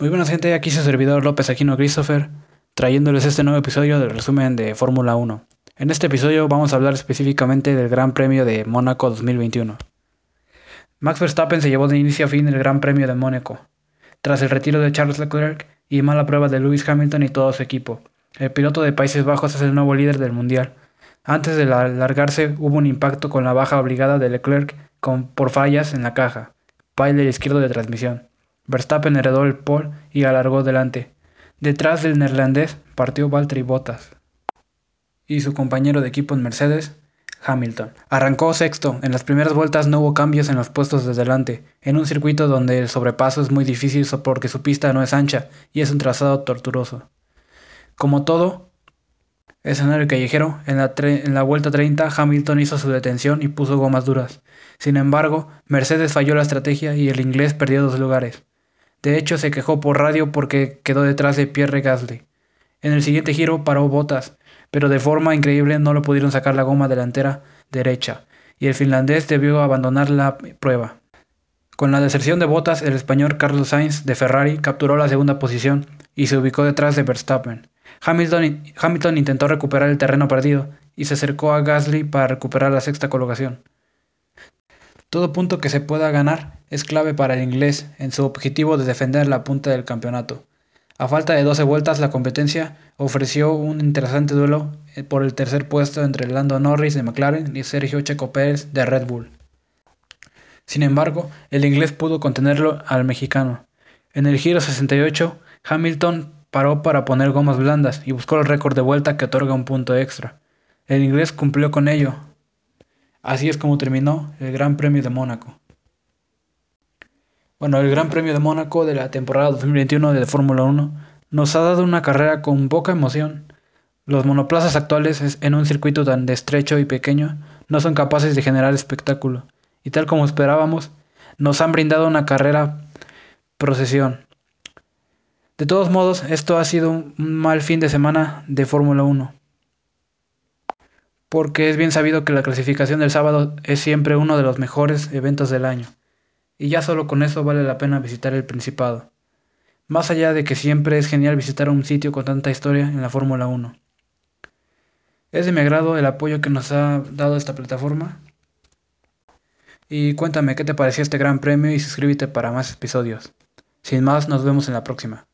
Muy buenas gente, aquí su servidor López Aquino Christopher, trayéndoles este nuevo episodio del resumen de Fórmula 1. En este episodio vamos a hablar específicamente del Gran Premio de Mónaco 2021. Max Verstappen se llevó de inicio a fin el Gran Premio de Mónaco, tras el retiro de Charles Leclerc y mala prueba de Lewis Hamilton y todo su equipo. El piloto de Países Bajos es el nuevo líder del mundial. Antes de largarse hubo un impacto con la baja obligada de Leclerc con, por fallas en la caja, pile izquierdo de transmisión. Verstappen heredó el pole y alargó delante. Detrás del neerlandés partió Valtteri Bottas y su compañero de equipo en Mercedes, Hamilton. Arrancó sexto. En las primeras vueltas no hubo cambios en los puestos de delante, en un circuito donde el sobrepaso es muy difícil porque su pista no es ancha y es un trazado tortuoso. Como todo escenario callejero, en la, en la vuelta 30 Hamilton hizo su detención y puso gomas duras. Sin embargo, Mercedes falló la estrategia y el inglés perdió dos lugares. De hecho, se quejó por radio porque quedó detrás de Pierre Gasly. En el siguiente giro paró Botas, pero de forma increíble no lo pudieron sacar la goma delantera derecha, y el finlandés debió abandonar la prueba. Con la deserción de Botas, el español Carlos Sainz de Ferrari capturó la segunda posición y se ubicó detrás de Verstappen. Hamilton, Hamilton intentó recuperar el terreno perdido y se acercó a Gasly para recuperar la sexta colocación. Todo punto que se pueda ganar es clave para el inglés en su objetivo de defender la punta del campeonato. A falta de 12 vueltas, la competencia ofreció un interesante duelo eh, por el tercer puesto entre Lando Norris de McLaren y Sergio Checo Pérez de Red Bull. Sin embargo, el inglés pudo contenerlo al mexicano. En el giro 68, Hamilton paró para poner gomas blandas y buscó el récord de vuelta que otorga un punto extra. El inglés cumplió con ello, Así es como terminó el Gran Premio de Mónaco. Bueno, el Gran Premio de Mónaco de la temporada 2021 de Fórmula 1 nos ha dado una carrera con poca emoción. Los monoplazas actuales en un circuito tan estrecho y pequeño no son capaces de generar espectáculo, y tal como esperábamos, nos han brindado una carrera procesión. De todos modos, esto ha sido un mal fin de semana de Fórmula 1 porque es bien sabido que la clasificación del sábado es siempre uno de los mejores eventos del año, y ya solo con eso vale la pena visitar el Principado, más allá de que siempre es genial visitar un sitio con tanta historia en la Fórmula 1. Es de mi agrado el apoyo que nos ha dado esta plataforma. Y cuéntame qué te pareció este gran premio y suscríbete para más episodios. Sin más, nos vemos en la próxima.